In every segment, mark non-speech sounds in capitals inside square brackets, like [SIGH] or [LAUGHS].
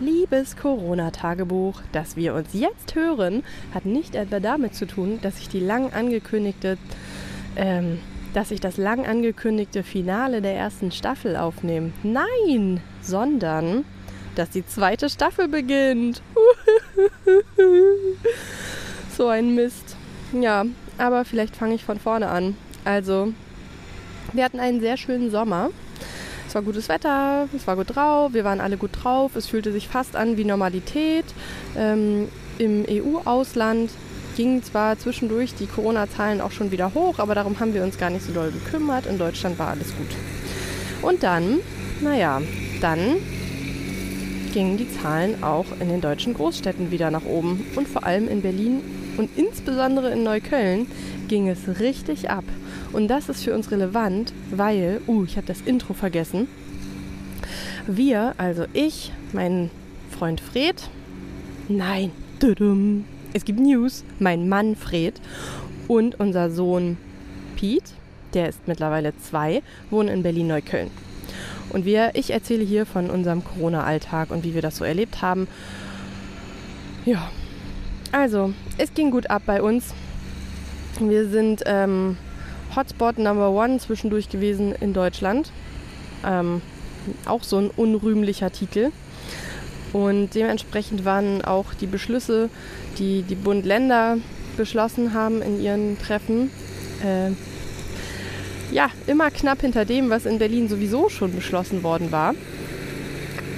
Liebes Corona-Tagebuch, das wir uns jetzt hören, hat nicht etwa damit zu tun, dass ich die lang angekündigte, ähm, dass ich das lang angekündigte Finale der ersten Staffel aufnehme. Nein, sondern dass die zweite Staffel beginnt. [LAUGHS] so ein Mist. Ja, aber vielleicht fange ich von vorne an. Also, wir hatten einen sehr schönen Sommer. Es war gutes Wetter, es war gut drauf, wir waren alle gut drauf, es fühlte sich fast an wie Normalität. Ähm, Im EU-Ausland gingen zwar zwischendurch die Corona-Zahlen auch schon wieder hoch, aber darum haben wir uns gar nicht so doll gekümmert. In Deutschland war alles gut. Und dann, naja, dann gingen die Zahlen auch in den deutschen Großstädten wieder nach oben. Und vor allem in Berlin und insbesondere in Neukölln ging es richtig ab. Und das ist für uns relevant, weil, uh, ich habe das Intro vergessen. Wir, also ich, mein Freund Fred, nein, es gibt News, mein Mann Fred und unser Sohn Pete, der ist mittlerweile zwei, wohnen in Berlin-Neukölln. Und wir, ich erzähle hier von unserem Corona-Alltag und wie wir das so erlebt haben. Ja, also, es ging gut ab bei uns. Wir sind ähm, Hotspot Number One zwischendurch gewesen in Deutschland. Ähm, auch so ein unrühmlicher Titel. Und dementsprechend waren auch die Beschlüsse, die die Bund-Länder beschlossen haben in ihren Treffen, äh, ja, immer knapp hinter dem, was in Berlin sowieso schon beschlossen worden war.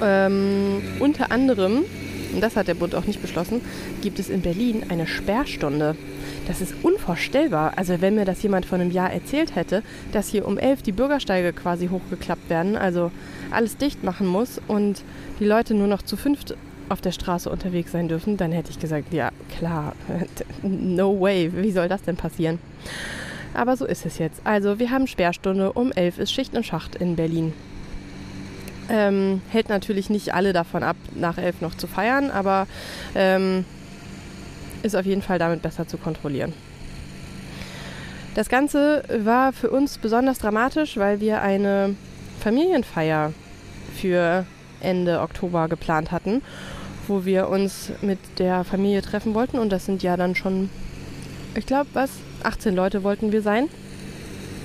Ähm, unter anderem, und das hat der Bund auch nicht beschlossen, gibt es in Berlin eine Sperrstunde. Das ist unvorstellbar. Also wenn mir das jemand vor einem Jahr erzählt hätte, dass hier um elf die Bürgersteige quasi hochgeklappt werden, also alles dicht machen muss und die Leute nur noch zu fünft auf der Straße unterwegs sein dürfen, dann hätte ich gesagt, ja klar, [LAUGHS] no way, wie soll das denn passieren? Aber so ist es jetzt. Also wir haben Sperrstunde. Um 11 ist Schicht und Schacht in Berlin. Ähm, hält natürlich nicht alle davon ab, nach 11 noch zu feiern, aber ähm, ist auf jeden Fall damit besser zu kontrollieren. Das Ganze war für uns besonders dramatisch, weil wir eine Familienfeier für Ende Oktober geplant hatten, wo wir uns mit der Familie treffen wollten. Und das sind ja dann schon, ich glaube, was, 18 Leute wollten wir sein.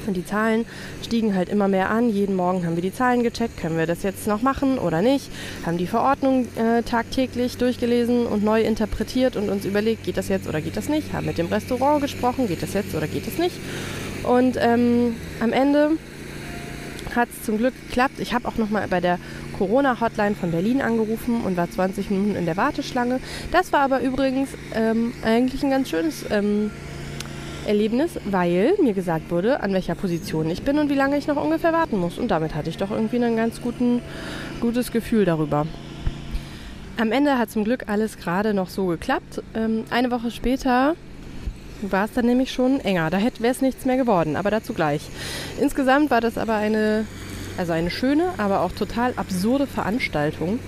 Und die Zahlen stiegen halt immer mehr an. Jeden Morgen haben wir die Zahlen gecheckt. Können wir das jetzt noch machen oder nicht? Haben die Verordnung äh, tagtäglich durchgelesen und neu interpretiert und uns überlegt, geht das jetzt oder geht das nicht? Haben mit dem Restaurant gesprochen, geht das jetzt oder geht das nicht? Und ähm, am Ende hat es zum Glück geklappt. Ich habe auch nochmal bei der Corona-Hotline von Berlin angerufen und war 20 Minuten in der Warteschlange. Das war aber übrigens ähm, eigentlich ein ganz schönes ähm, Erlebnis, weil mir gesagt wurde, an welcher Position ich bin und wie lange ich noch ungefähr warten muss. Und damit hatte ich doch irgendwie ein ganz guten, gutes Gefühl darüber. Am Ende hat zum Glück alles gerade noch so geklappt. Ähm, eine Woche später war es dann nämlich schon enger. Da wäre es nichts mehr geworden, aber dazu gleich. Insgesamt war das aber eine, also eine schöne, aber auch total absurde Veranstaltung,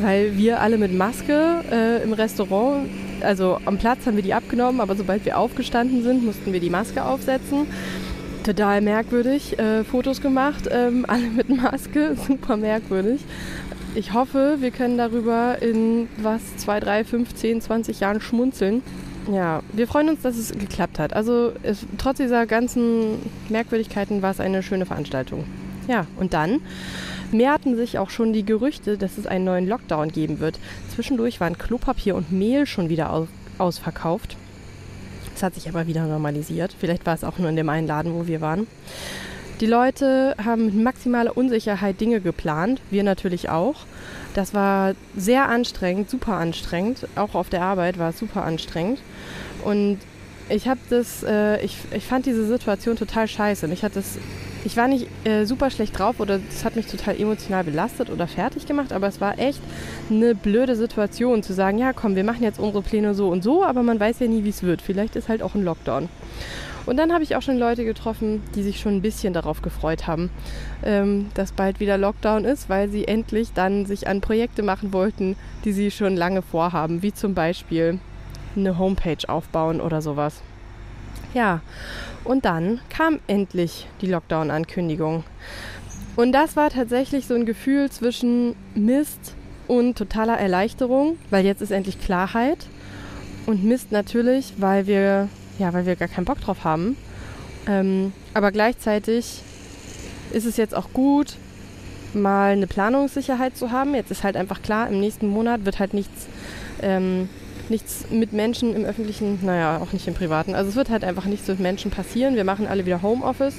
weil wir alle mit Maske äh, im Restaurant also am Platz haben wir die abgenommen, aber sobald wir aufgestanden sind, mussten wir die Maske aufsetzen. Total merkwürdig. Äh, Fotos gemacht, ähm, [LAUGHS] alle mit Maske, super merkwürdig. Ich hoffe, wir können darüber in was, zwei, drei, fünf, zehn, 20 Jahren schmunzeln. Ja, wir freuen uns, dass es geklappt hat. Also es, trotz dieser ganzen Merkwürdigkeiten war es eine schöne Veranstaltung. Ja, und dann mehrten sich auch schon die Gerüchte, dass es einen neuen Lockdown geben wird. Zwischendurch waren Klopapier und Mehl schon wieder aus ausverkauft. Es hat sich aber wieder normalisiert. Vielleicht war es auch nur in dem einen Laden, wo wir waren. Die Leute haben mit maximaler Unsicherheit Dinge geplant, wir natürlich auch. Das war sehr anstrengend, super anstrengend. Auch auf der Arbeit war es super anstrengend. Und ich habe das, äh, ich, ich fand diese Situation total scheiße. Mich hat das ich war nicht äh, super schlecht drauf oder das hat mich total emotional belastet oder fertig gemacht, aber es war echt eine blöde Situation zu sagen, ja komm, wir machen jetzt unsere Pläne so und so, aber man weiß ja nie, wie es wird. Vielleicht ist halt auch ein Lockdown. Und dann habe ich auch schon Leute getroffen, die sich schon ein bisschen darauf gefreut haben, ähm, dass bald wieder Lockdown ist, weil sie endlich dann sich an Projekte machen wollten, die sie schon lange vorhaben, wie zum Beispiel eine Homepage aufbauen oder sowas. Ja, und dann kam endlich die Lockdown-Ankündigung. Und das war tatsächlich so ein Gefühl zwischen Mist und totaler Erleichterung, weil jetzt ist endlich Klarheit. Und Mist natürlich, weil wir, ja, weil wir gar keinen Bock drauf haben. Ähm, aber gleichzeitig ist es jetzt auch gut, mal eine Planungssicherheit zu haben. Jetzt ist halt einfach klar, im nächsten Monat wird halt nichts, ähm, nichts mit Menschen im öffentlichen, naja, auch nicht im privaten. Also es wird halt einfach nichts mit Menschen passieren. Wir machen alle wieder Homeoffice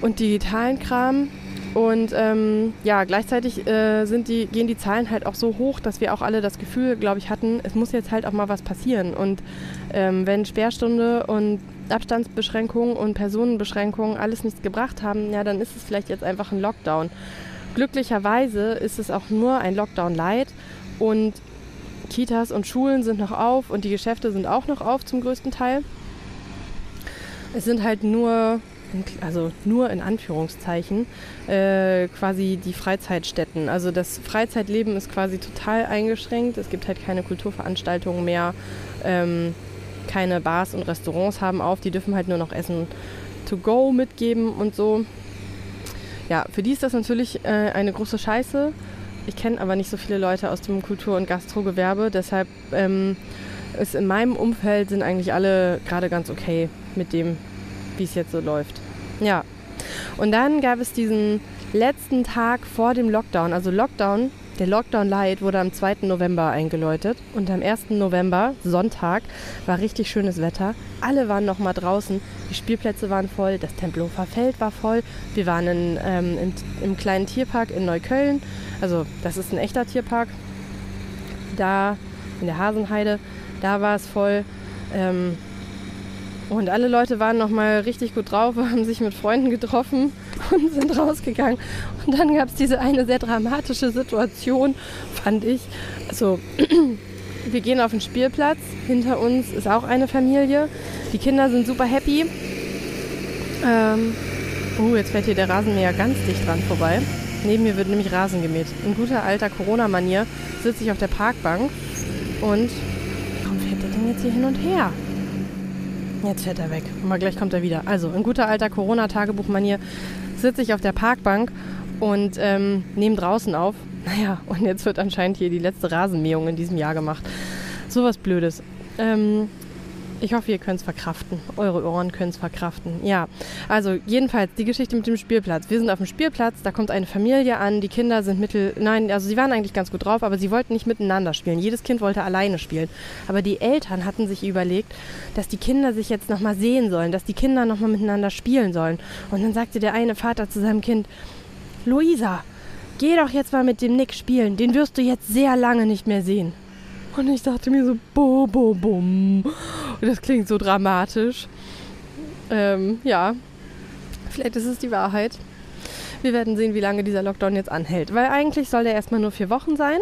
und digitalen Kram. Und ähm, ja, gleichzeitig äh, sind die, gehen die Zahlen halt auch so hoch, dass wir auch alle das Gefühl, glaube ich, hatten, es muss jetzt halt auch mal was passieren. Und ähm, wenn Sperrstunde und Abstandsbeschränkungen und Personenbeschränkungen alles nichts gebracht haben, ja, dann ist es vielleicht jetzt einfach ein Lockdown. Glücklicherweise ist es auch nur ein Lockdown light und Kitas und Schulen sind noch auf und die Geschäfte sind auch noch auf zum größten Teil. Es sind halt nur, also nur in Anführungszeichen, äh, quasi die Freizeitstätten. Also das Freizeitleben ist quasi total eingeschränkt. Es gibt halt keine Kulturveranstaltungen mehr. Ähm, keine Bars und Restaurants haben auf. Die dürfen halt nur noch Essen to go mitgeben und so. Ja, für die ist das natürlich äh, eine große Scheiße. Ich kenne aber nicht so viele Leute aus dem Kultur- und Gastrogewerbe. Deshalb ähm, ist in meinem Umfeld sind eigentlich alle gerade ganz okay mit dem, wie es jetzt so läuft. Ja. Und dann gab es diesen letzten Tag vor dem Lockdown. Also Lockdown der Lockdown Light wurde am 2. November eingeläutet und am 1. November, Sonntag, war richtig schönes Wetter. Alle waren noch mal draußen, die Spielplätze waren voll, das Tempelhofer Feld war voll. Wir waren in, ähm, in, im kleinen Tierpark in Neukölln, also das ist ein echter Tierpark. Da in der Hasenheide, da war es voll. Ähm, und alle Leute waren noch mal richtig gut drauf, [LAUGHS] haben sich mit Freunden getroffen und sind rausgegangen. Und dann gab es diese eine sehr dramatische Situation, fand ich. Also, [CLEARS THROAT] wir gehen auf den Spielplatz. Hinter uns ist auch eine Familie. Die Kinder sind super happy. Ähm, oh, jetzt fährt hier der Rasenmäher ganz dicht dran vorbei. Neben mir wird nämlich Rasen gemäht. In guter alter Corona-Manier sitze ich auf der Parkbank und warum fährt der denn jetzt hier hin und her? Jetzt fährt er weg. Aber gleich kommt er wieder. Also in guter alter Corona-Tagebuchmanier sitze ich auf der Parkbank und ähm, nehme draußen auf. Naja, und jetzt wird anscheinend hier die letzte Rasenmähung in diesem Jahr gemacht. Sowas Blödes. Ähm, ich hoffe, ihr könnt es verkraften. Eure Ohren können es verkraften. Ja, also jedenfalls die Geschichte mit dem Spielplatz. Wir sind auf dem Spielplatz, da kommt eine Familie an, die Kinder sind mittel... Nein, also sie waren eigentlich ganz gut drauf, aber sie wollten nicht miteinander spielen. Jedes Kind wollte alleine spielen. Aber die Eltern hatten sich überlegt, dass die Kinder sich jetzt nochmal sehen sollen, dass die Kinder nochmal miteinander spielen sollen. Und dann sagte der eine Vater zu seinem Kind, Luisa, geh doch jetzt mal mit dem Nick spielen, den wirst du jetzt sehr lange nicht mehr sehen. Und ich dachte mir so, bo, bo, bum. [LAUGHS] Das klingt so dramatisch. Ähm, ja, vielleicht ist es die Wahrheit. Wir werden sehen, wie lange dieser Lockdown jetzt anhält. Weil eigentlich soll der erstmal nur vier Wochen sein.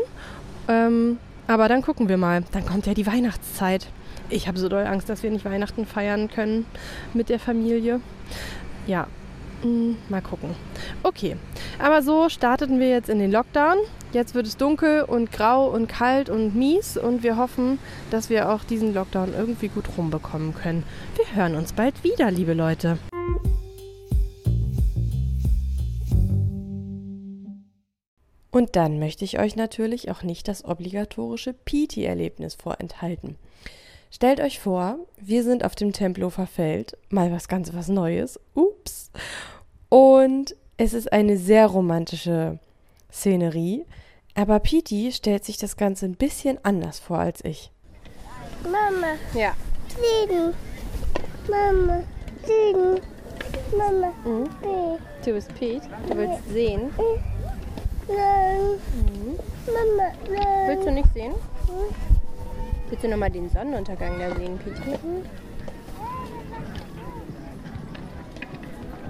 Ähm, aber dann gucken wir mal. Dann kommt ja die Weihnachtszeit. Ich habe so doll Angst, dass wir nicht Weihnachten feiern können mit der Familie. Ja, hm, mal gucken. Okay, aber so starteten wir jetzt in den Lockdown. Jetzt wird es dunkel und grau und kalt und mies und wir hoffen, dass wir auch diesen Lockdown irgendwie gut rumbekommen können. Wir hören uns bald wieder, liebe Leute. Und dann möchte ich euch natürlich auch nicht das obligatorische PT-Erlebnis vorenthalten. Stellt euch vor, wir sind auf dem Tempelhofer Feld, mal was ganz was Neues. Ups. Und es ist eine sehr romantische Szenerie. Aber Piti stellt sich das Ganze ein bisschen anders vor als ich. Mama. Ja. Fliegen. Mama. Fliegen. Mama. Mhm. Du bist Pete. Du willst sehen. Nein. Mhm. Mama. Nein. Willst du nicht sehen? Willst du nochmal den Sonnenuntergang da sehen, Piti?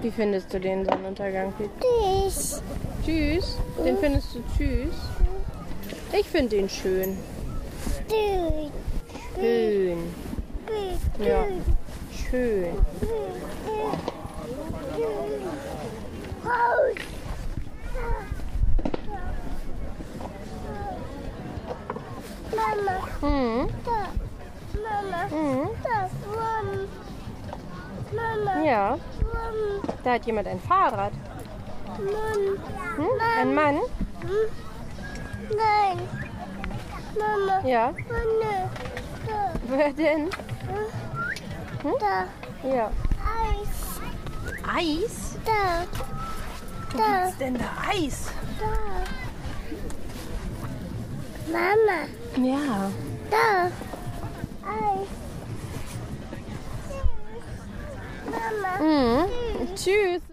Wie findest du den Sonnenuntergang? Tschüss. Tschüss. Den findest du tschüss? Ich finde den schön. Tschüss. Schön. Ja. Schön. Mama. Mhm. Da. Mama. Mhm. Da. Wurm. Mama. Ja. Da hat jemand ein Fahrrad. Mann. Hm? Ein Mann? Nein. Mama. Ja. Manne. Da. Wer denn? Da. Ja. Eis. Eis? Da. Wo Da. gibt's denn da Eis? Da. Mama. Ja. Da. Eis. Mhm. Tschüss.